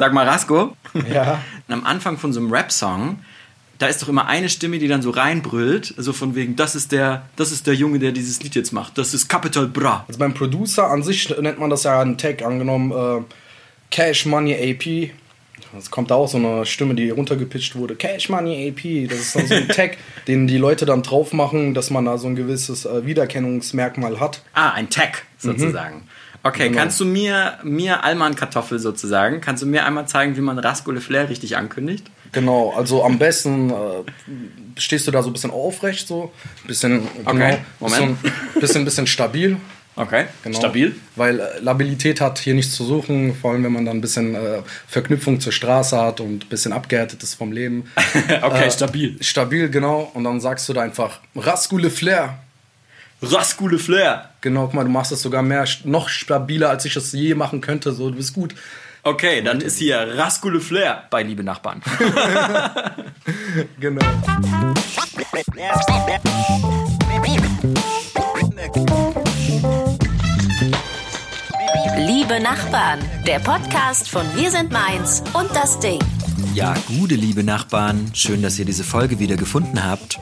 Sag mal, Rasko. Ja. Am Anfang von so einem Rap-Song, da ist doch immer eine Stimme, die dann so reinbrüllt, so von wegen, das ist der, das ist der Junge, der dieses Lied jetzt macht. Das ist Capital Bra. Also beim Producer an sich nennt man das ja einen Tag, angenommen äh, Cash Money AP. Es kommt da auch so eine Stimme, die runtergepitcht wurde. Cash Money AP. Das ist dann so ein Tag, den die Leute dann drauf machen, dass man da so ein gewisses äh, Wiedererkennungsmerkmal hat. Ah, ein Tag sozusagen. Okay, Genau. kannst du mir, mir Alman Kartoffel sozusagen, kannst du mir einmal zeigen, wie man Rasko Le Flair richtig ankündigt? Genau, also am besten äh, stehst du da so ein bisschen aufrecht, so. Bisschen, Okay, genau, Moment. Bisschen, bisschen, bisschen stabil. Okay, Genau. stabil. Weil äh, Labilität hat hier nichts zu suchen, vor allem wenn man dann ein bisschen äh, Verknüpfung zur Straße hat und ein bisschen abgehärtet ist vom Leben. Okay, Äh, stabil. Stabil, genau. Und dann sagst du da einfach Raskule Flair. Rasko Le Flair. Genau, guck mal, du machst das sogar mehr, noch stabiler, als ich es je machen könnte. So, du bist gut. Okay, dann ist hier Rasko Le Flair bei Liebe Nachbarn. Genau. Liebe Nachbarn, der Podcast von Wir sind Mainz und das Ding. Ja, gute liebe Nachbarn, schön, dass ihr diese Folge wieder gefunden habt.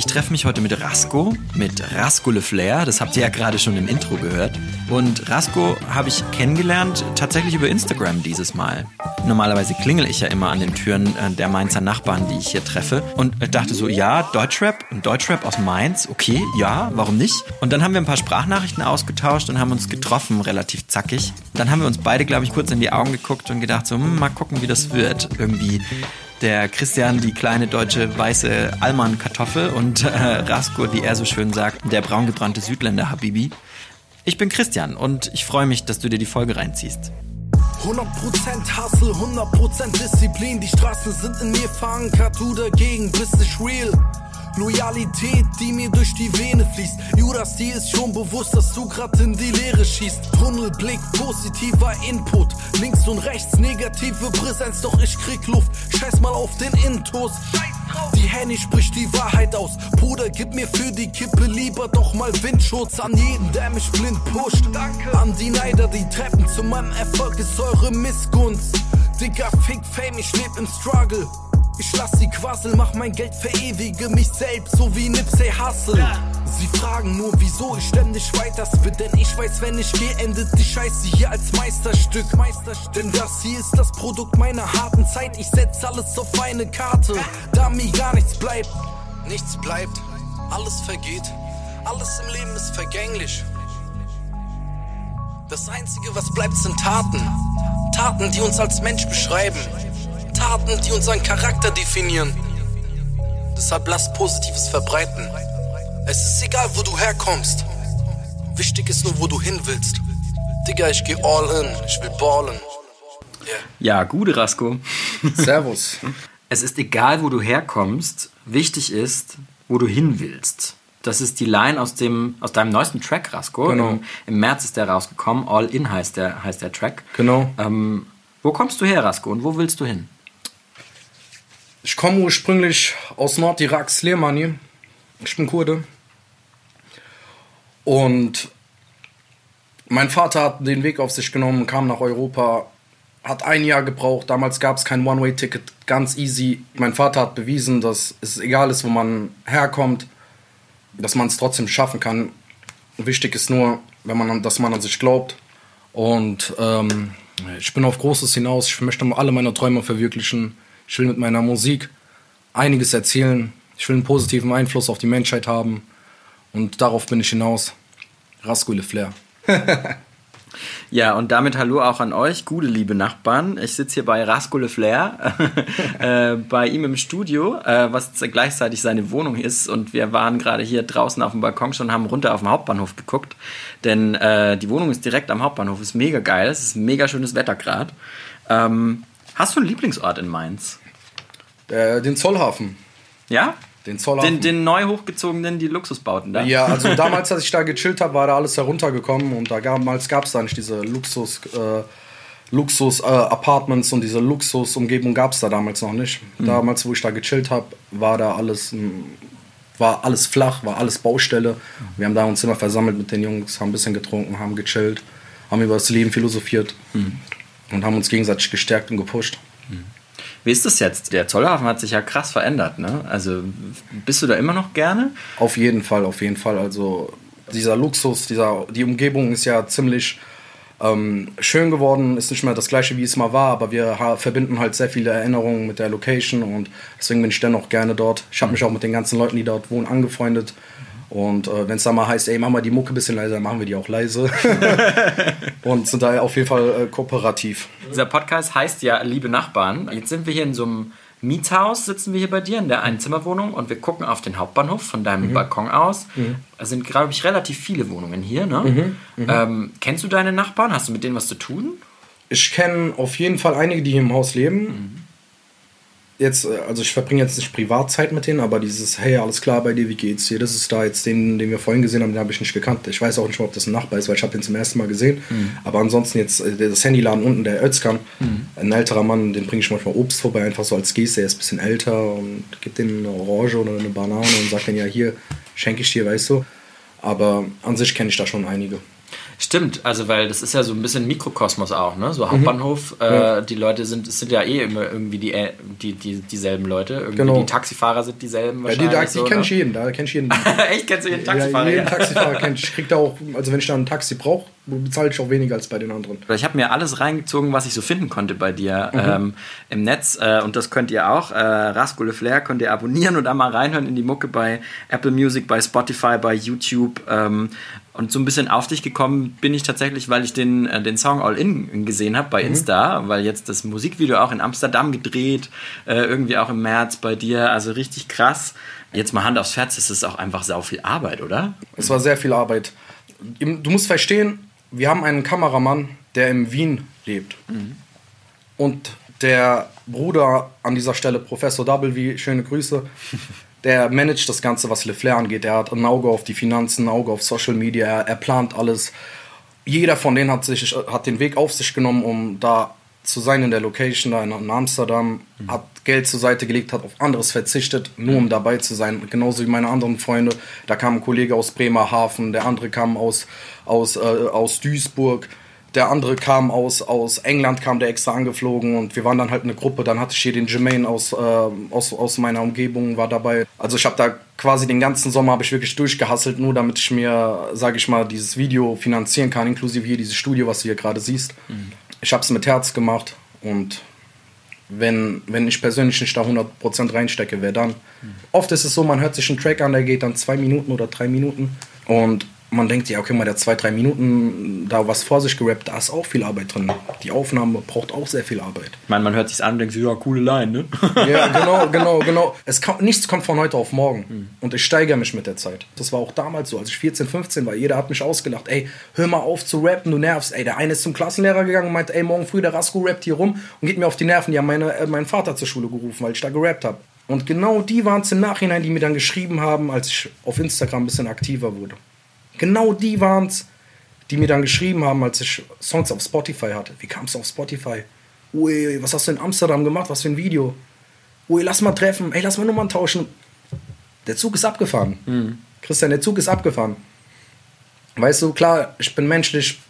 Ich treffe mich heute mit Rasko, mit Rasko Le Flair, das habt ihr ja gerade schon im Intro gehört. Und Rasko habe ich kennengelernt, tatsächlich über Instagram dieses Mal. Normalerweise klingel ich ja immer an den Türen äh, der Mainzer Nachbarn, die ich hier treffe. Und dachte so, ja, Deutschrap, ein Deutschrap aus Mainz, okay, ja, warum nicht? Und dann haben wir ein paar Sprachnachrichten ausgetauscht und haben uns getroffen, relativ zackig. Dann haben wir uns beide, glaube ich, kurz in die Augen geguckt und gedacht so, hm, mal gucken, wie das wird. Irgendwie der Christian, die kleine deutsche weiße Allmann-Kartoffel und äh, Rasko, wie er so schön sagt, der braungebrannte Südländer Habibi. Ich bin Christian und ich freue mich, dass du dir die Folge reinziehst. 100% Hustle, 100% Disziplin. Die Straßen sind in mir verankert, du dagegen bist nicht real. Loyalität, die mir durch die Vene fließt. Judas, dir ist schon bewusst, dass du grad in die Leere schießt. Tunnelblick, positiver Input. Links und rechts negative Präsenz, doch ich krieg Luft. Scheiß mal auf den Intus. Die Henny spricht die Wahrheit aus. Bruder, gib mir für die Kippe lieber doch mal Windschutz an jeden, der mich blind pusht. An die Neider, die Treppen zu meinem Erfolg ist eure Missgunst. Digga, fick Fame, ich leb im Struggle. Ich lass sie quasseln, mach mein Geld, verewige mich selbst, so wie Nipsey Hussle. Sie fragen nur, wieso ich ständig weiter spit, denn ich weiß, wenn ich gehe, endet die Scheiße hier als Meisterstück. Meisterstück. Denn das hier ist das Produkt meiner harten Zeit, ich setz alles auf eine Karte, da mir gar nichts bleibt. Nichts bleibt, alles vergeht, alles im Leben ist vergänglich. Das Einzige, was bleibt, sind Taten. Taten, die uns als Mensch beschreiben. Taten, die unseren Charakter definieren. Deshalb lass Positives verbreiten. Es ist egal, wo du herkommst. Wichtig ist nur, wo du hin willst. Digga, ich geh all in. Ich will ballen. Yeah. Ja, gute Rasko. Servus. Es ist egal, wo du herkommst, wichtig ist, wo du hin willst. Das ist die Line aus, dem, aus deinem neuesten Track, Rasko. Genau. Im, Im März ist der rausgekommen. All In heißt der, heißt der Track. Genau. Ähm, wo kommst du her, Rasko, und wo willst du hin? Komme ursprünglich aus Nordirak, Slemani. Ich bin Kurde. Und mein Vater hat den Weg auf sich genommen, kam nach Europa, hat ein Jahr gebraucht. Damals gab es kein One-Way-Ticket, ganz easy. Mein Vater hat bewiesen, dass es egal ist, wo man herkommt, dass man es trotzdem schaffen kann. Wichtig ist nur, wenn man, an- dass man an sich glaubt. Und ähm, ich bin auf Großes hinaus. Ich möchte alle meine Träume verwirklichen. Ich will mit meiner Musik einiges erzählen. Ich will einen positiven Einfluss auf die Menschheit haben. Und darauf bin ich hinaus. Raskule Flair. Ja, und damit hallo auch an euch, gute liebe Nachbarn. Ich sitze hier bei Rasko Le Flair, äh, bei ihm im Studio, äh, was gleichzeitig seine Wohnung ist. Und wir waren gerade hier draußen auf dem Balkon schon, haben runter auf den Hauptbahnhof geguckt. Denn äh, die Wohnung ist direkt am Hauptbahnhof, ist mega geil, es ist mega schönes Wetter gerade. Ähm, hast du einen Lieblingsort in Mainz? Äh, den Zollhafen. Ja? Den Zollhafen. Den, den neu hochgezogenen, die Luxusbauten da? Ja, also damals, als ich da gechillt habe, war da alles heruntergekommen und da damals gab es da nicht diese Luxus, äh, Luxus äh, und diese Luxusumgebung gab es da damals noch nicht. Damals, wo ich da gechillt habe, war da alles, mm, war alles flach, war alles Baustelle. Wir haben da uns immer versammelt mit den Jungs, haben ein bisschen getrunken, haben gechillt, haben über das Leben philosophiert. Und haben uns gegenseitig gestärkt und gepusht. Wie ist das jetzt? Der Zollhafen hat sich ja krass verändert, ne? Also bist du da immer noch gerne? Auf jeden Fall, auf jeden Fall. Also dieser Luxus, dieser, die Umgebung ist ja ziemlich ähm, schön geworden, ist nicht mehr das gleiche, wie es mal war, aber wir verbinden halt sehr viele Erinnerungen mit der Location und deswegen bin ich dennoch gerne dort. Ich habe mich auch mit den ganzen Leuten, die dort wohnen, angefreundet. Und äh, wenn es dann mal heißt, ey, mach mal die Mucke ein bisschen leiser, dann machen wir die auch leise. und sind da auf jeden Fall äh, kooperativ. Dieser Podcast heißt ja Liebe Nachbarn. Jetzt sind wir hier in so einem Mietshaus, sitzen wir hier bei dir in der Einzimmerwohnung und wir gucken auf den Hauptbahnhof von deinem mhm. Balkon aus. Mhm. Es sind, glaube ich, relativ viele Wohnungen hier. Ne? Mhm. mhm. Ähm, kennst du deine Nachbarn? Hast du mit denen was zu tun? Ich kenne auf jeden Fall einige, die hier im Haus leben. Jetzt, äh, also ich verbringe jetzt nicht Privatzeit mit denen, aber dieses, hey, alles klar bei dir, wie geht's dir? Das ist da jetzt den, den wir vorhin gesehen haben, den habe ich nicht gekannt. Ich weiß auch nicht, ob das ein Nachbar ist, weil ich habe den zum ersten Mal gesehen. Mhm. Aber ansonsten jetzt, äh, das Handyladen unten, der Özkan, mhm. ein älterer Mann, den bringe ich manchmal Obst vorbei, einfach so als Geste, er ist ein bisschen älter und gibt dem eine Orange oder eine Banane und sagt dann, ja, hier schenke ich dir, weißt du. Aber an sich kenne ich da schon einige. Stimmt, also weil das ist ja so ein bisschen Mikrokosmos auch, ne? So Hauptbahnhof, mhm. äh, ja. die Leute sind, es sind ja eh immer irgendwie die, äh, die, die, dieselben Leute. Irgendwie genau. die Taxifahrer sind dieselben wahrscheinlich. Ja, die, die so, kenne ich jeden, da kenne ich jeden. Echt, kennst du jeden Taxifahrer? Ja, jeden Taxifahrer kenne ich. Ich krieg da auch, also wenn ich da ein Taxi brauche, bezahle ich auch weniger als bei den anderen. Ich habe mir alles reingezogen, was ich so finden konnte bei dir mhm. ähm, im Netz. Äh, und das könnt ihr auch. Äh, Rasco Le Flair könnt ihr abonnieren und da mal reinhören in die Mucke bei Apple Music, bei Spotify, bei YouTube. Ähm, und so ein bisschen auf dich gekommen bin ich tatsächlich, weil ich den, äh, den Song All In gesehen habe bei mhm. Insta, weil jetzt das Musikvideo auch in Amsterdam gedreht, äh, irgendwie auch im März bei dir, also richtig krass. Jetzt mal Hand aufs Herz, ist es auch einfach sau viel Arbeit, oder? Es war sehr viel Arbeit. Du musst verstehen, wir haben einen Kameramann, der in Wien lebt. Mhm. Und der Bruder an dieser Stelle, Professor W, schöne Grüße, der managt das Ganze, was LeFlair angeht. Er hat ein Auge auf die Finanzen, ein Auge auf Social Media, er, er plant alles. Jeder von denen hat, sich, hat den Weg auf sich genommen, um da zu sein in der Location, da in Amsterdam, mhm. hat Geld zur Seite gelegt, hat auf anderes verzichtet, nur um dabei zu sein. Genauso wie meine anderen Freunde. Da kam ein Kollege aus Bremerhaven, der andere kam aus, aus, äh, aus Duisburg der andere kam aus, aus England, kam der extra angeflogen und wir waren dann halt eine Gruppe. Dann hatte ich hier den Jermaine aus, äh, aus, aus meiner Umgebung, war dabei. Also ich habe da quasi den ganzen Sommer habe ich wirklich durchgehasselt, nur damit ich mir, sage ich mal, dieses Video finanzieren kann, inklusive hier dieses Studio, was du hier gerade siehst. Mhm. Ich habe es mit Herz gemacht und wenn, wenn ich persönlich nicht da 100% reinstecke, wer dann? Mhm. Oft ist es so, man hört sich einen Track an, der geht dann zwei Minuten oder drei Minuten und man denkt, ja, okay, mal der zwei, drei Minuten da was vor sich gerappt, da ist auch viel Arbeit drin. Die Aufnahme braucht auch sehr viel Arbeit. Ich meine, man hört sich an und denkt, ja, coole Line, ne? ja, genau, genau, genau. Es kann, nichts kommt von heute auf morgen. Mhm. Und ich steigere mich mit der Zeit. Das war auch damals so, als ich 14, 15 war. Jeder hat mich ausgelacht. Ey, hör mal auf zu rappen, du nervst. Ey, der eine ist zum Klassenlehrer gegangen und meinte, ey, morgen früh der Rasko rappt hier rum und geht mir auf die Nerven. Die haben meine, äh, meinen Vater zur Schule gerufen, weil ich da gerappt habe. Und genau die waren es im Nachhinein, die mir dann geschrieben haben, als ich auf Instagram ein bisschen aktiver wurde. Genau die waren es, die mir dann geschrieben haben, als ich Songs auf Spotify hatte. Wie kam es auf Spotify? Ui, was hast du in Amsterdam gemacht? Was für ein Video? Ui, lass mal treffen. Ey, lass mal Nummern tauschen. Der Zug ist abgefahren. Mhm. Christian, der Zug ist abgefahren. Weißt du, klar, ich bin menschlich,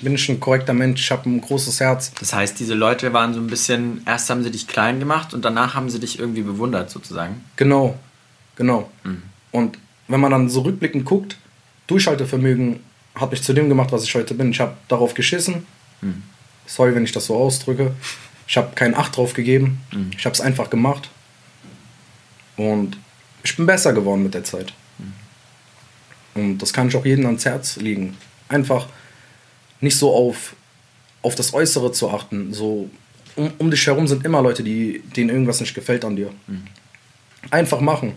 bin ich ein korrekter Mensch, ich habe ein großes Herz. Das heißt, diese Leute waren so ein bisschen, erst haben sie dich klein gemacht und danach haben sie dich irgendwie bewundert, sozusagen. Genau, genau. Mhm. Und wenn man dann so rückblickend guckt, Durchhaltevermögen hat mich zu dem gemacht, was ich heute bin. Ich habe darauf geschissen. Mhm. Sorry, wenn ich das so ausdrücke. Ich habe keinen Acht drauf gegeben. Mhm. Ich habe es einfach gemacht. Und ich bin besser geworden mit der Zeit. Mhm. Und das kann ich auch jedem ans Herz legen. Einfach nicht so auf, auf das Äußere zu achten. So um, um dich herum sind immer Leute, die, denen irgendwas nicht gefällt an dir. Mhm. Einfach machen.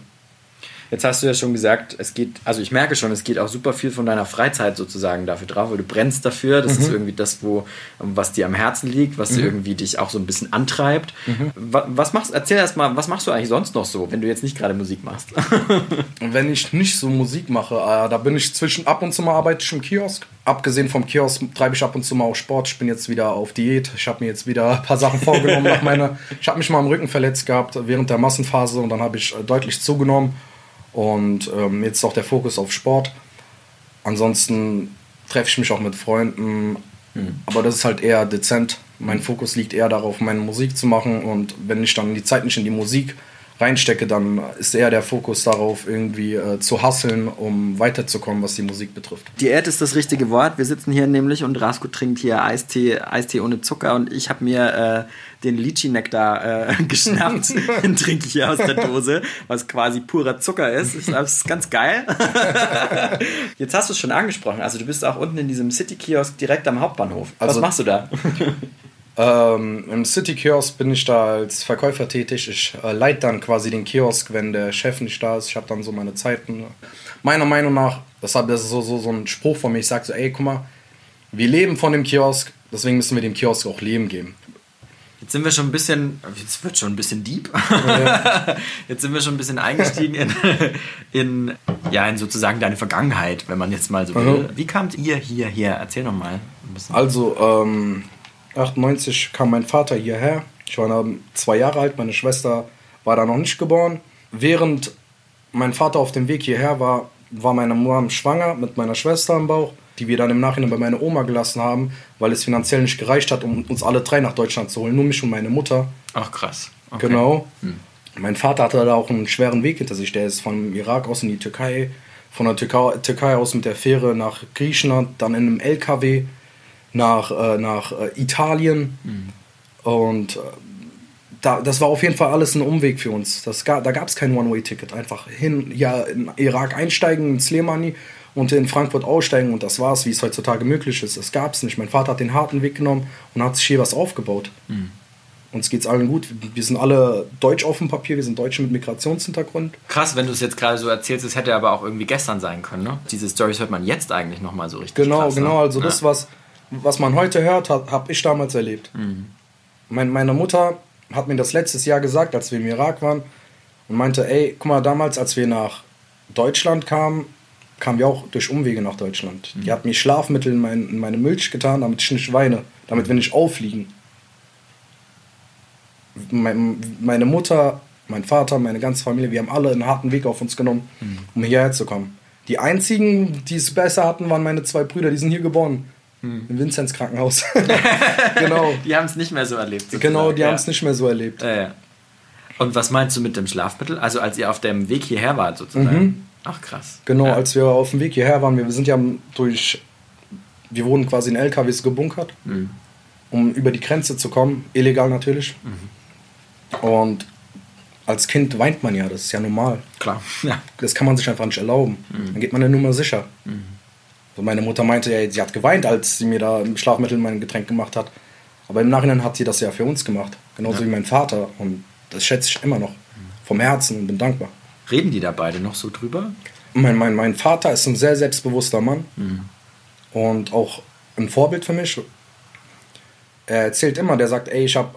Jetzt hast du ja schon gesagt, es geht, also ich merke schon, es geht auch super viel von deiner Freizeit sozusagen dafür drauf, weil du brennst dafür. Das mhm. ist irgendwie das, wo, was dir am Herzen liegt, was mhm. irgendwie dich auch so ein bisschen antreibt. Mhm. Was machst, erzähl erst mal, was machst du eigentlich sonst noch so, wenn du jetzt nicht gerade Musik machst? wenn ich nicht so Musik mache, äh, da bin ich zwischen, ab und zu mal arbeite ich im Kiosk. Abgesehen vom Kiosk treibe ich ab und zu mal auch Sport. Ich bin jetzt wieder auf Diät. Ich habe mir jetzt wieder ein paar Sachen vorgenommen. nach meiner, ich habe mich mal am Rücken verletzt gehabt während der Massenphase und dann habe ich äh, deutlich zugenommen. Und ähm, jetzt ist auch der Fokus auf Sport. Ansonsten treffe ich mich auch mit Freunden, mhm. aber das ist halt eher dezent. Mein Fokus liegt eher darauf, meine Musik zu machen und wenn ich dann die Zeit nicht in die Musik reinstecke, dann ist eher der Fokus darauf, irgendwie äh, zu hasseln, um weiterzukommen, was die Musik betrifft. Diät ist das richtige Wort. Wir sitzen hier nämlich und Rasko trinkt hier Eistee, Eistee ohne Zucker und ich habe mir äh, den Litchi-Nektar äh, geschnappt. den trinke ich hier aus der Dose, was quasi purer Zucker ist. Ich glaube, das ist ganz geil. Jetzt hast du es schon angesprochen. Also du bist auch unten in diesem City-Kiosk direkt am Hauptbahnhof. Also- was machst du da? Ähm, Im City Kiosk bin ich da als Verkäufer tätig. Ich äh, leite dann quasi den Kiosk, wenn der Chef nicht da ist. Ich habe dann so meine Zeiten. Meiner Meinung nach, deshalb das ist so, so, so ein Spruch von mir. Ich sage so, ey, guck mal, wir leben von dem Kiosk, deswegen müssen wir dem Kiosk auch Leben geben. Jetzt sind wir schon ein bisschen, jetzt wird schon ein bisschen deep. Jetzt sind wir schon ein bisschen eingestiegen in, in, ja, in sozusagen deine Vergangenheit, wenn man jetzt mal so will. Wie kamt ihr hierher? Erzähl noch mal ein bisschen. Also, ähm, 98 kam mein Vater hierher. Ich war dann zwei Jahre alt, meine Schwester war da noch nicht geboren. Während mein Vater auf dem Weg hierher war, war meine Mom schwanger mit meiner Schwester im Bauch, die wir dann im Nachhinein bei meiner Oma gelassen haben, weil es finanziell nicht gereicht hat, um uns alle drei nach Deutschland zu holen. Nur mich und meine Mutter. Ach krass. Okay. Genau. Mein Vater hatte da auch einen schweren Weg hinter sich. Der ist vom Irak aus in die Türkei, von der Türkei, Türkei aus mit der Fähre nach Griechenland, dann in einem LKW nach, äh, nach äh, Italien. Und äh, da, das war auf jeden Fall alles ein Umweg für uns. Das ga, da gab es kein One-Way-Ticket. Einfach hin, ja, in Irak einsteigen, in Slemani und in Frankfurt aussteigen und das war's, wie es heutzutage möglich ist. Das gab es nicht. Mein Vater hat den harten Weg genommen und hat sich hier was aufgebaut. Uns geht's allen gut. Wir sind alle deutsch auf dem Papier, wir sind Deutsche mit Migrationshintergrund. Krass, wenn du es jetzt gerade so erzählst, es hätte aber auch irgendwie gestern sein können, ne? Diese Stories hört man jetzt eigentlich nochmal so richtig Genau, krass, genau. Ne? Also das, was, was man heute hört, habe ich damals erlebt. Mein, meine Mutter hat mir das letztes Jahr gesagt, als wir im Irak waren und meinte, ey, guck mal, damals, als wir nach Deutschland kamen, kamen wir auch durch Umwege nach Deutschland. Die hat mir Schlafmittel in, mein, in meine Milch getan, damit ich nicht weine, damit wir nicht auffliegen. Mein, meine Mutter, mein Vater, meine ganze Familie, wir haben alle einen harten Weg auf uns genommen, um hierher zu kommen. Die einzigen, die es besser hatten, waren meine zwei Brüder, die sind hier geboren. Im Vinzenz Krankenhaus. genau. Die haben es nicht mehr so erlebt. Genau, sozusagen, die ja. haben es nicht mehr so erlebt. Ja, ja. Und was meinst du mit dem Schlafmittel? Also als ihr auf dem Weg hierher wart sozusagen? Ach krass. Genau, als wir auf dem Weg hierher waren, wir, sind ja durch, wir wurden quasi in LKWs gebunkert, um über die Grenze zu kommen, illegal natürlich. Und als Kind weint man ja, das ist ja normal. Klar. Ja. Das kann man sich einfach nicht erlauben. Dann geht man ja nur mal sicher. So meine Mutter meinte, ja, sie hat geweint, als sie mir da Schlafmittel mein Getränk gemacht hat. Aber im Nachhinein hat sie das ja für uns gemacht. Genauso wie mein Vater. Und das schätze ich immer noch. Vom Herzen und bin dankbar. Reden die da beide noch so drüber? Mein, mein, mein Vater ist ein sehr selbstbewusster Mann und auch ein Vorbild für mich. Er erzählt immer, der sagt, ey, ich habe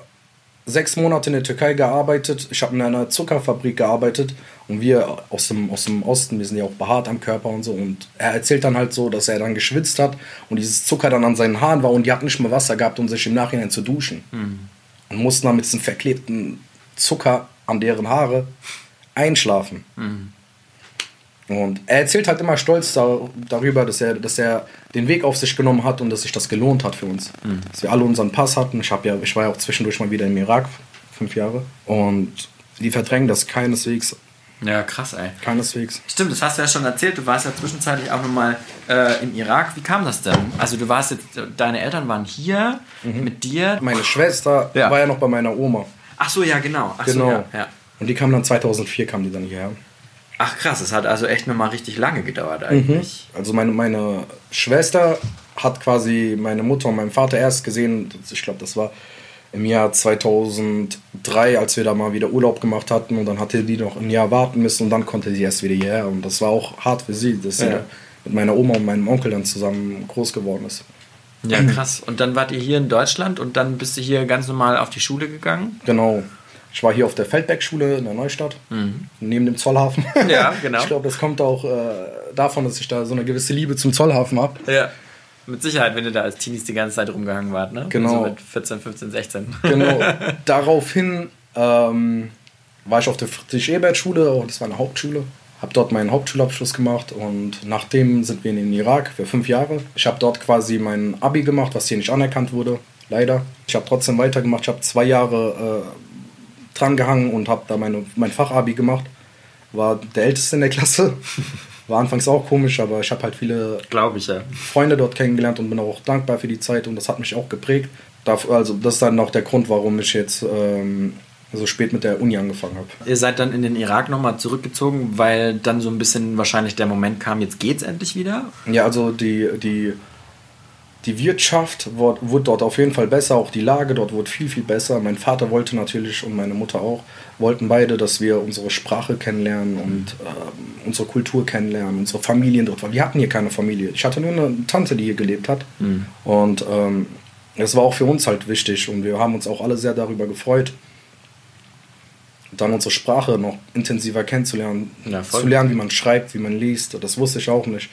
sechs Monate in der Türkei gearbeitet, ich habe in einer Zuckerfabrik gearbeitet. Und wir aus dem, aus dem Osten, wir sind ja auch behaart am Körper und so. Und er erzählt dann halt so, dass er dann geschwitzt hat und dieses Zucker dann an seinen Haaren war und die hatten nicht mal Wasser gehabt, um sich im Nachhinein zu duschen. Und mussten dann mit diesem verklebten Zucker an deren Haare einschlafen. Und er erzählt halt immer stolz da, darüber, dass er, dass er den Weg auf sich genommen hat und dass sich das gelohnt hat für uns. Dass wir alle unseren Pass hatten. Ich, ja, ich war ja auch zwischendurch mal wieder im Irak, fünf Jahre. Und die verdrängen das keineswegs. Ja, krass, ey. Keineswegs. Stimmt, das hast du ja schon erzählt. Du warst ja zwischenzeitlich auch nochmal äh, im Irak. Wie kam das denn? Also du warst jetzt, deine Eltern waren hier mit dir. Meine Schwester Ja. war ja noch bei meiner Oma. Ach so, ja, genau. Ach Genau. so, ja, ja. Und die kam dann 2004, kam die dann hierher. Ach krass, es hat also echt nochmal richtig lange gedauert eigentlich. Also meine, meine Schwester hat quasi meine Mutter und meinen Vater erst gesehen, ich glaube, das war im Jahr 2003, als wir da mal wieder Urlaub gemacht hatten und dann hatte die noch ein Jahr warten müssen und dann konnte sie erst wieder hierher und das war auch hart für sie, dass sie Ja. da mit meiner Oma und meinem Onkel dann zusammen groß geworden ist. Ja, krass. Und dann wart ihr hier in Deutschland und dann bist du hier ganz normal auf die Schule gegangen? Genau. Ich war hier auf der Feldbergschule in der Neustadt, neben dem Zollhafen. Ja, genau. Ich glaube, das kommt auch äh, davon, dass ich da so eine gewisse Liebe zum Zollhafen habe. Ja. Mit Sicherheit, wenn ihr da als Teenies die ganze Zeit rumgehangen wart, ne? Genau. So mit 14, 15, 16. Genau. Daraufhin ähm, war ich auf der Friedrich-Ebert-Schule, oh, das war eine Hauptschule. Habe dort meinen Hauptschulabschluss gemacht und nachdem sind wir in den Irak für fünf Jahre. Ich habe dort quasi mein Abi gemacht, was hier nicht anerkannt wurde. leider. Ich habe trotzdem weitergemacht. Ich habe zwei Jahre äh, dran gehangen und habe da meine, mein Fachabi gemacht. War der Älteste in der Klasse. War anfangs auch komisch, aber ich habe halt viele Glaube ich, ja. Freunde dort kennengelernt und bin auch dankbar für die Zeit und das hat mich auch geprägt. Dafür, also das ist dann auch der Grund, warum ich jetzt ähm, so spät mit der Uni angefangen habe. Ihr seid dann in den Irak nochmal zurückgezogen, weil dann so ein bisschen wahrscheinlich der Moment kam, jetzt geht's endlich wieder. Ja, also die, die, die Wirtschaft wurde, dort auf jeden Fall besser, auch die Lage dort wurde viel, viel besser. Mein Vater wollte natürlich und meine Mutter auch, wollten beide, dass wir unsere Sprache kennenlernen und ähm, unsere Kultur kennenlernen, unsere Familien dort. Wir hatten hier keine Familie. Ich hatte nur eine Tante, die hier gelebt hat. Und ähm, das war auch für uns halt wichtig und wir haben uns auch alle sehr darüber gefreut, dann unsere Sprache noch intensiver kennenzulernen, Ja, zu lernen, wie man schreibt, wie man liest. Das wusste ich auch nicht.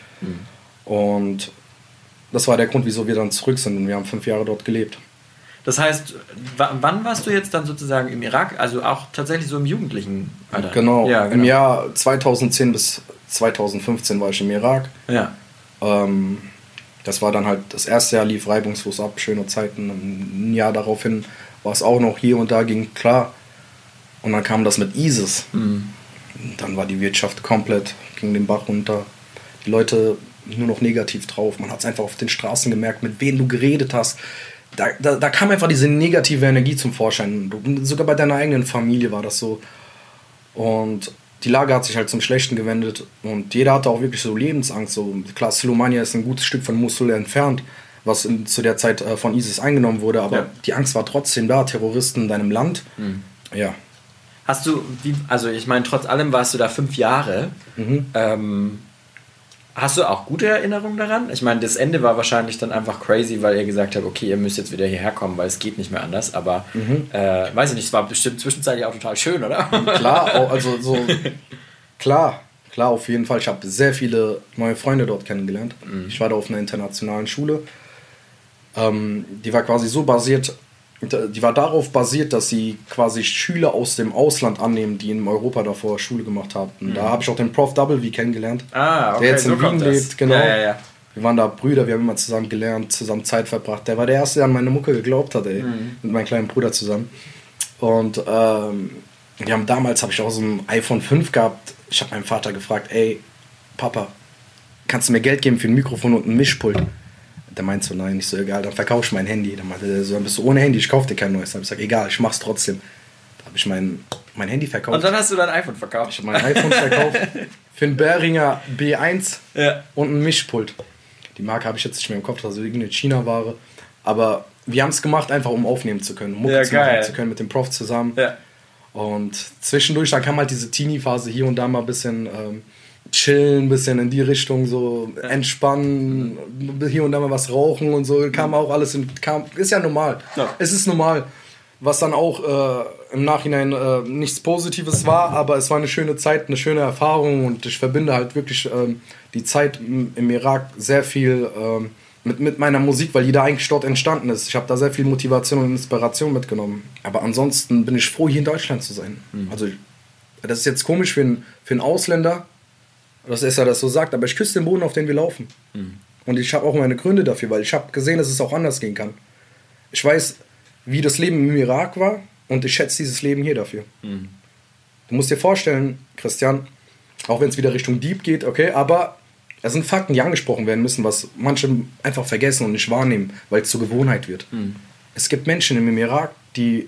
Und das war der Grund, wieso wir dann zurück sind und wir haben fünf Jahre dort gelebt. Das heißt, wa- wann warst du jetzt dann sozusagen im Irak? Also auch tatsächlich so im jugendlichen Alter? Genau. Ja, genau. Im Jahr 2010 bis 2015 war ich im Irak. Ja. Ähm, das war dann halt, das erste Jahr lief reibungslos ab, schöne Zeiten. Ein Jahr daraufhin war es auch noch hier und da ging klar. Und dann kam das mit ISIS. Mhm. Dann war die Wirtschaft komplett, ging den Bach runter. Die Leute nur noch negativ drauf. Man hat es einfach auf den Straßen gemerkt, mit wem du geredet hast. Da, da, da kam einfach diese negative Energie zum Vorschein. Du, sogar bei deiner eigenen Familie war das so. Und die Lage hat sich halt zum Schlechten gewendet und jeder hatte auch wirklich so Lebensangst. So, klar, Silomania ist ein gutes Stück von Mosul entfernt, was in, zu der Zeit äh, von ISIS eingenommen wurde, aber Ja. die Angst war trotzdem da, Terroristen in deinem Land. Ja. Hast du, wie, also ich meine, trotz allem warst du da fünf Jahre. Mhm. Ähm, hast du auch gute Erinnerungen daran? Ich meine, das Ende war wahrscheinlich dann einfach crazy, weil ihr gesagt habt, okay, ihr müsst jetzt wieder hierher kommen, weil es geht nicht mehr anders. Aber Mhm. äh, weiß ich nicht, es war bestimmt zwischenzeitlich auch total schön, oder? Klar, au- also so, klar, klar, auf jeden Fall. Ich habe sehr viele neue Freunde dort kennengelernt. Ich war da auf einer internationalen Schule. Ähm, die war quasi so basiert, die war darauf basiert, dass sie quasi Schüler aus dem Ausland annehmen, die in Europa davor Schule gemacht haben. Da habe ich auch den Prof Double wie kennengelernt, Ah, okay, der jetzt in so Wien lebt. Genau. Ja, ja, ja. Wir waren da Brüder, wir haben immer zusammen gelernt, zusammen Zeit verbracht. Der war der Erste, der an meine Mucke geglaubt hat, ey. Mhm. Mit meinem kleinen Bruder zusammen. Und ähm, wir haben damals, habe ich auch so ein iPhone 5 gehabt. Ich habe meinen Vater gefragt, ey, Papa, kannst du mir Geld geben für ein Mikrofon und ein Mischpult? Der meint so, nein, nicht so egal, dann verkauf ich mein Handy. Dann meinte er so, dann bist du ohne Handy, ich kauf dir kein neues. Dann habe ich gesagt, egal, ich mach's trotzdem. Da habe ich mein, mein Handy verkauft. Und dann hast du dein iPhone verkauft. ich habe mein iPhone verkauft für einen Behringer B1 Ja. und ein Mischpult. Die Marke habe ich jetzt nicht mehr im Kopf, also irgendeine China-Ware. Aber wir haben es gemacht, einfach um aufnehmen zu können, um Mucke Ja, zu machen zu können mit dem Prof zusammen. Ja. Und zwischendurch, dann kam halt diese Teenie-Phase hier und da mal ein bisschen ähm, chillen, ein bisschen in die Richtung so entspannen, hier und da mal was rauchen und so. Kam auch alles, in, kam, ist ja normal. Ja. Es ist normal. Was dann auch äh, im Nachhinein äh, nichts Positives war, aber es war eine schöne Zeit, eine schöne Erfahrung und ich verbinde halt wirklich ähm, die Zeit im, Irak sehr viel ähm, mit, mit meiner Musik, weil die da eigentlich dort entstanden ist. Ich habe da sehr viel Motivation und Inspiration mitgenommen. Aber ansonsten bin ich froh, hier in Deutschland zu sein. Also, das ist jetzt komisch für einen, für einen Ausländer, dass er das so sagt, aber ich küsse den Boden, auf den wir laufen. Und ich habe auch meine Gründe dafür, weil ich habe gesehen, dass es auch anders gehen kann. Ich weiß, wie das Leben im Irak war und ich schätze dieses Leben hier dafür. Du musst dir vorstellen, Christian, auch wenn es wieder Richtung Dieb geht, okay, aber es sind Fakten, die angesprochen werden müssen, was manche einfach vergessen und nicht wahrnehmen, weil es zur Gewohnheit wird. Es gibt Menschen im Irak, die,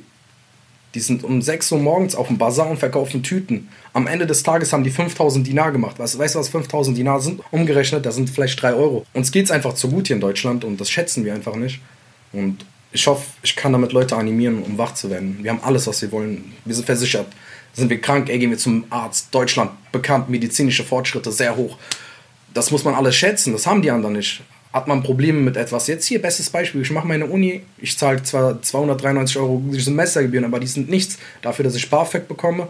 die sind um 6 Uhr morgens auf dem Bazar und verkaufen Tüten. Am Ende des Tages haben die 5000 Dinar gemacht. Weißt, weißt du, was 5000 Dinar sind? Umgerechnet, das sind vielleicht 3 Euro. Uns geht es einfach zu gut hier in Deutschland und das schätzen wir einfach nicht. Und ich hoffe, ich kann damit Leute animieren, um wach zu werden. Wir haben alles, was wir wollen. Wir sind versichert. Sind wir krank, ey, gehen wir zum Arzt. Deutschland bekannt, medizinische Fortschritte sehr hoch. Das muss man alles schätzen, das haben die anderen nicht. Hat man Probleme mit etwas? Jetzt hier, bestes Beispiel, ich mache meine Uni, ich zahle zwar 293 Euro Semestergebühren, aber die sind nichts dafür, dass ich BAföG bekomme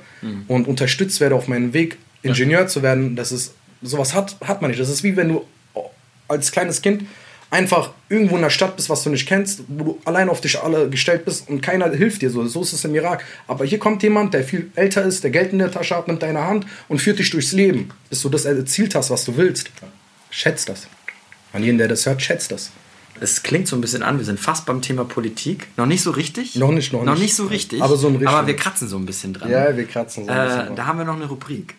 und unterstützt werde auf meinem Weg, Ingenieur zu werden. Das ist, sowas hat, hat man nicht. Das ist wie wenn du als kleines Kind einfach irgendwo in der Stadt bist, was du nicht kennst, wo du allein auf dich alle gestellt bist und keiner hilft dir so. So ist es im Irak. Aber hier kommt jemand, der viel älter ist, der Geld in der Tasche hat, nimmt deine Hand und führt dich durchs Leben, bis du das erzielt hast, was du willst. Schätzt das. An jeden, der das hört, schätzt das. Es klingt so ein bisschen an, wir sind fast beim Thema Politik. Noch nicht so richtig? Noch nicht, noch Noch nicht. nicht so richtig. Aber so in Richtung. Aber wir kratzen so ein bisschen dran. Ja, wir kratzen so ein bisschen Äh, dran. da haben wir noch eine Rubrik.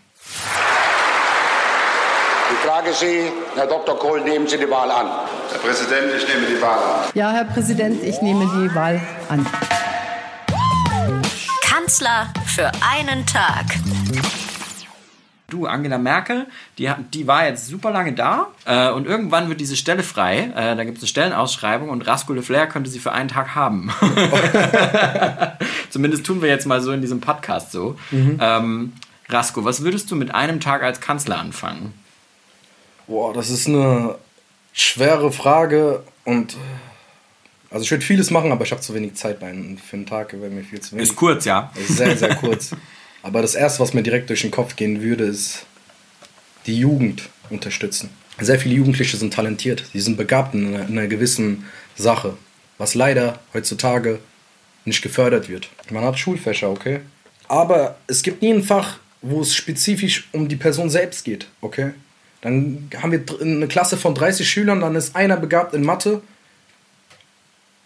Ich frage Sie, Herr Dr. Kohl, nehmen Sie die Wahl an. Herr Präsident, ich nehme die Wahl an. Ja, Herr Präsident, ich nehme die Wahl an. Kanzler für einen Tag. Du, Angela Merkel, die, die war jetzt super lange da äh, und irgendwann wird diese Stelle frei. Äh, da gibt es eine Stellenausschreibung und Rasco Le Flair könnte sie für einen Tag haben. Zumindest tun wir jetzt mal so in diesem Podcast so. Ähm, Rasko, was würdest du mit einem Tag als Kanzler anfangen? Boah, das ist eine schwere Frage und also ich würde vieles machen, aber ich habe zu wenig Zeit für einen Tag, wäre mir viel zu wenig. Ist kurz, ja. Ist sehr, sehr kurz. Aber das erste, was mir direkt durch den Kopf gehen würde, ist die Jugend unterstützen. Sehr viele Jugendliche sind talentiert, sie sind begabt in einer, in einer gewissen Sache, was leider heutzutage nicht gefördert wird. Man hat Schulfächer, okay? Aber es gibt nie ein Fach, wo es spezifisch um die Person selbst geht, okay? Dann haben wir eine Klasse von 30 Schülern, dann ist einer begabt in Mathe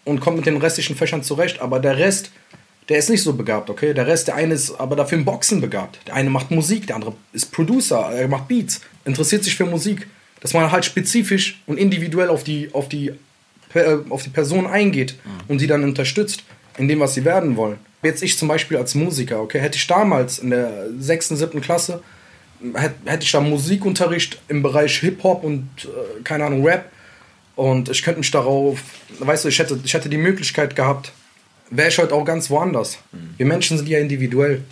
und kommt mit den restlichen Fächern zurecht, aber der Rest, der ist nicht so begabt, okay? Der Rest, der eine ist aber dafür im Boxen begabt. Der eine macht Musik, der andere ist Producer, er macht Beats, interessiert sich für Musik. Dass man halt spezifisch und individuell auf die, auf die, äh, auf die Person eingeht und die dann unterstützt in dem, was sie werden wollen. Jetzt ich zum Beispiel als Musiker, okay, hätte ich damals in der 6., 7. Klasse, hätte, hätte ich da Musikunterricht im Bereich Hip-Hop und, äh, keine Ahnung, Rap, und ich könnte mich darauf, weißt du, ich hätte, ich hätte die Möglichkeit gehabt, wäre ich heute auch ganz woanders. Wir Menschen sind ja individuell.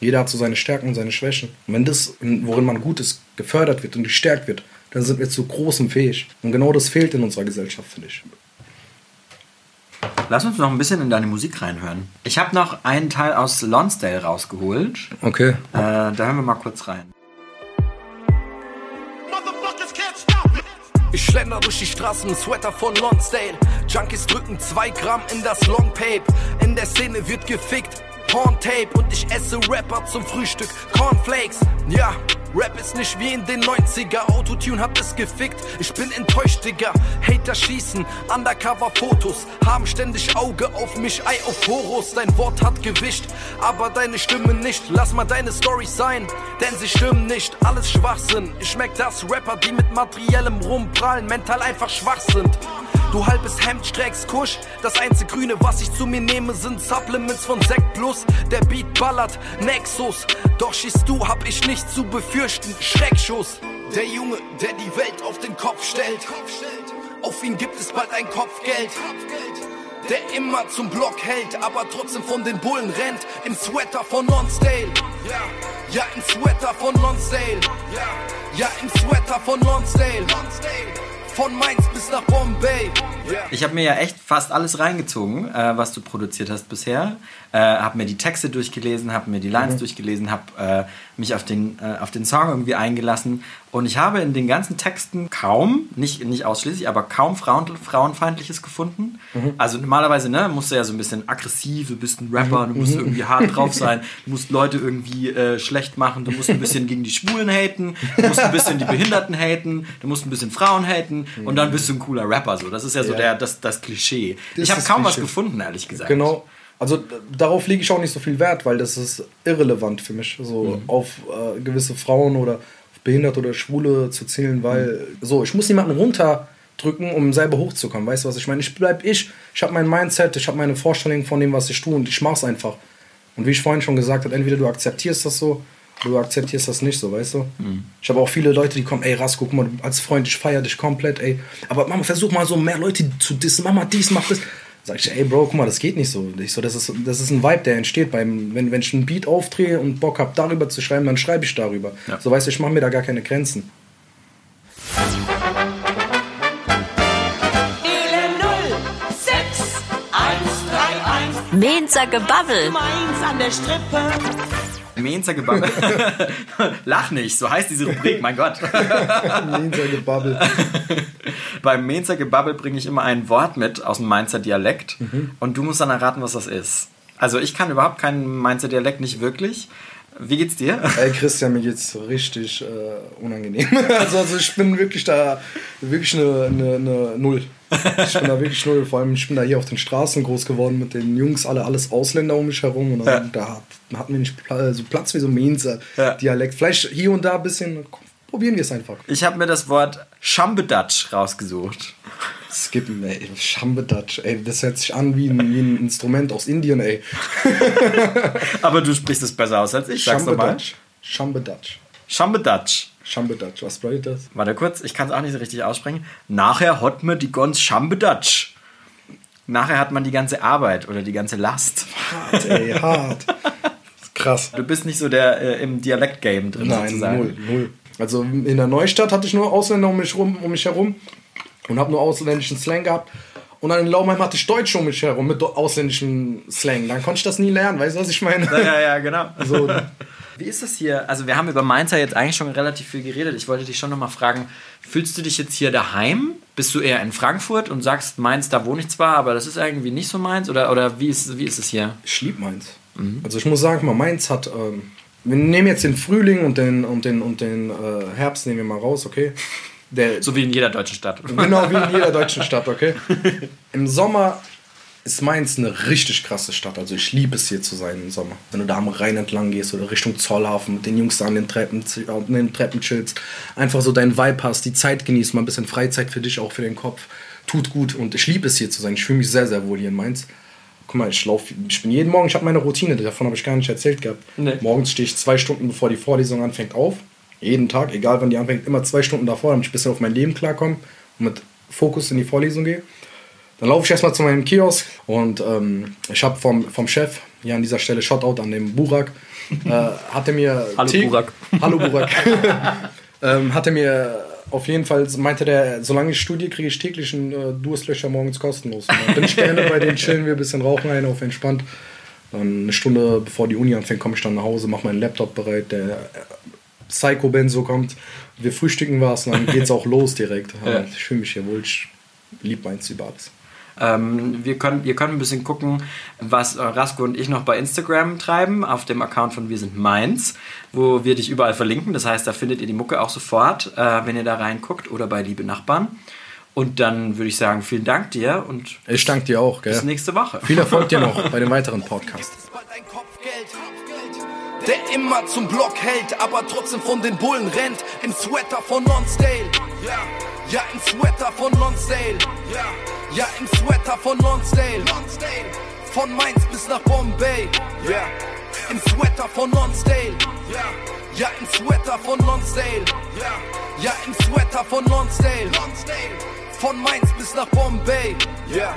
Jeder hat so seine Stärken und seine Schwächen. Und wenn das, worin man gut ist, gefördert wird und gestärkt wird, dann sind wir zu großem fähig. Und genau das fehlt in unserer Gesellschaft, finde ich. Lass uns noch ein bisschen in deine Musik reinhören. Ich habe noch einen Teil aus Lonsdale rausgeholt. Okay. Äh, da hören wir mal kurz rein. Ich schlender durch die Straßen Sweater von Lonsdale. Junkies drücken zwei Gramm in das Longtape. In der Szene wird gefickt. Porntape und ich esse Rapper zum Frühstück. Cornflakes, ja. Rap ist nicht wie in den 90er. Autotune hat es gefickt. Ich bin enttäuscht, Digga. Hater schießen, Undercover-Fotos. Haben ständig Auge auf mich, Ei auf Horus. Dein Wort hat Gewicht, aber deine Stimme nicht. Lass mal deine Storys sein, denn sie stimmen nicht. Alles Schwachsinn. Ich merk, dass Rapper, die mit materiellem rumprallen, mental einfach schwach sind. Du halbes Hemd trägst Kusch. Das einzige Grüne, was ich zu mir nehme, sind Supplements von Sekt Plus. Der Beat ballert, Nexus. Doch schießt du, hab ich nichts zu befürchten. Schreckschuss. Der Junge, der die Welt auf den Kopf stellt. Auf ihn gibt es bald ein Kopfgeld. Der immer zum Block hält, aber trotzdem von den Bullen rennt. Im Sweater von Lonsdale. Ja, im Sweater von Lonsdale. Ja, im Sweater von Lonsdale. Von Mainz bis nach Bombay. Ich habe mir ja echt fast alles reingezogen, äh, was du produziert hast bisher. Äh, habe mir die Texte durchgelesen, habe mir die Lines durchgelesen, habe äh, mich auf den, äh, auf den Song irgendwie eingelassen. Und ich habe in den ganzen Texten kaum, nicht, nicht ausschließlich, aber kaum Frauen, Frauenfeindliches gefunden. Also normalerweise ne, musst du ja so ein bisschen aggressiv, du bist ein Rapper, du musst irgendwie hart drauf sein, du musst Leute irgendwie äh, schlecht machen, du musst ein bisschen gegen die Schwulen haten, du musst ein bisschen die Behinderten haten, du musst ein bisschen Frauen haten und dann bist du ein cooler Rapper. So. Das ist ja so Ja. der, das, das Klischee. Das ich habe kaum was Klischee. gefunden, ehrlich gesagt. Genau. Also darauf lege ich auch nicht so viel Wert, weil das ist irrelevant für mich, so auf äh, gewisse Frauen oder Behinderte oder Schwule zu zählen, weil so, ich muss niemanden runterdrücken, um selber hochzukommen. Weißt du, was ich meine? Ich bleib ich, ich habe mein Mindset, ich habe meine Vorstellung von dem, was ich tue und ich mach's einfach. Und wie ich vorhin schon gesagt habe, entweder du akzeptierst das so oder du akzeptierst das nicht so, weißt du? Ich habe auch viele Leute, die kommen, ey Rasko, guck mal, als Freund, ich feiere dich komplett, ey. Aber Mama, versuch mal so mehr Leute zu dissen, Mama, dies, mach das. Sag ich, ey Bro, guck mal, das geht nicht so. Ich so das, ist, das ist ein Vibe, der entsteht beim, wenn, wenn ich einen Beat aufdrehe und Bock habe, darüber zu schreiben, dann schreibe ich darüber. Ja. So weißt du, ich mache mir da gar keine Grenzen. Mainzer Gebabbel. Mainzer Gebabbel. Lach nicht, so heißt diese Rubrik, mein Gott. Mainzer Gebabbel. Beim Mainzer Gebabbel bringe ich immer ein Wort mit aus dem Mainzer Dialekt Mhm. und du musst dann erraten, was das ist. Also ich kann überhaupt keinen Mainzer Dialekt, nicht wirklich. Wie geht's dir? Ey, Christian, mir geht's richtig äh, unangenehm. Also, also ich bin wirklich da, wirklich eine, eine, eine Null. Ich bin da wirklich null. Vor allem, ich bin da hier auf den Straßen groß geworden mit den Jungs, alle alles Ausländer um mich herum. Und dann, da hat, hatten wir nicht Pla so Platz wie so ein Mainzer Ja. Vielleicht hier und da ein bisschen, probieren wir es einfach. Ich habe mir das Wort Schambedatsch rausgesucht. Skippen, ey. Schambedatsch, ey. Das hört sich an wie ein, wie ein Instrument aus Indien, ey. Aber du sprichst es besser aus als ich. Sag's nochmal. Schambedatsch. Schambedatsch. Schambedatsch. Schambedatsch. Was bedeutet das? Warte kurz, ich kann es auch nicht so richtig aussprechen. Nachher hat man die ganz Schambedatsch. Nachher hat man die ganze Arbeit oder die ganze Last. Hart, ey, hart. Krass. Du bist nicht so der äh, im Dialekt-Game drin Nein, sozusagen. null, null. Also in der Neustadt hatte ich nur Ausländer um mich, rum, um mich herum und habe nur ausländischen Slang gehabt. Und dann in Laumheim hatte ich Deutsch um mich herum mit ausländischem Slang. Dann konnte ich das nie lernen, weißt du, was ich meine? Ja, ja, ja, genau. So, Wie ist das hier? Also wir haben über Mainzer jetzt eigentlich schon relativ viel geredet. Ich wollte dich schon nochmal fragen, fühlst du dich jetzt hier daheim? Bist du eher in Frankfurt und sagst, Mainz, da wohne ich zwar, aber das ist irgendwie nicht so meins? Oder, oder wie, ist, wie ist es hier? ich liebe Mainz. Also ich muss sagen, mal Mainz hat. Ähm, wir nehmen jetzt den Frühling und den, und den, und den äh, Herbst nehmen wir mal raus, okay? Der, So wie in jeder deutschen Stadt. Genau wie in jeder deutschen Stadt, okay? Im Sommer ist Mainz eine richtig krasse Stadt. Also ich liebe es hier zu sein im Sommer. Wenn du da am Rhein entlang gehst oder Richtung Zollhafen mit den Jungs da an den Treppen, an den Treppen chillst, einfach so deinen Vibe hast, die Zeit genießt, mal ein bisschen Freizeit für dich, auch für den Kopf. Tut gut und ich liebe es hier zu sein. Ich fühle mich sehr, sehr wohl hier in Mainz. Guck mal, ich laufe, ich bin jeden Morgen, ich habe meine Routine, davon habe ich gar nicht erzählt gehabt. Nee. Morgens stehe ich zwei Stunden bevor die Vorlesung anfängt auf. Jeden Tag, egal wann die anfängt, immer zwei Stunden davor, damit ich ein bisschen auf mein Leben klarkomme und mit Fokus in die Vorlesung gehe. Dann laufe ich erstmal zu meinem Kiosk und ähm, ich habe vom, vom Chef, hier an dieser Stelle Shoutout an den Burak, äh, hatte mir. Hallo, Tee- Burak. Hallo Burak. ähm, hatte mir auf jeden Fall, meinte der, solange ich studiere, kriege ich täglich einen äh, Durstlöcher morgens kostenlos. Und dann bin ich gerne bei denen, chillen wir ein bisschen, rauchen ein auf entspannt. Dann eine Stunde bevor die Uni anfängt, komme ich dann nach Hause, mache meinen Laptop bereit, der äh, Psycho Benzo kommt, wir frühstücken was und dann geht's auch los direkt. Ja. Ich fühle mich hier wohl, ich liebe meins über alles. Ähm, wir können, ihr könnt ein bisschen gucken, was Rasko und ich noch bei Instagram treiben, auf dem Account von Wir sind Mainz, wo wir dich überall verlinken. Das heißt, da findet ihr die Mucke auch sofort, äh, wenn ihr da reinguckt oder bei Liebe Nachbarn. Und dann würde ich sagen, vielen Dank dir und Ich danke dir auch, gell? bis nächste Woche. Viel Erfolg dir noch bei den weiteren Kopfgeld. Der immer zum Block hält, aber trotzdem von den Bullen rennt. Im Sweater von Lonsdale. Ja, ja, im Sweater von Lonsdale. Ja, im Sweater von Lonsdale. Von Mainz bis nach Bombay. Ja, im Sweater von Lonsdale. Ja, im Sweater von Lonsdale. Ja, im Sweater von Lonsdale. Von Mainz bis nach Bombay. Ja.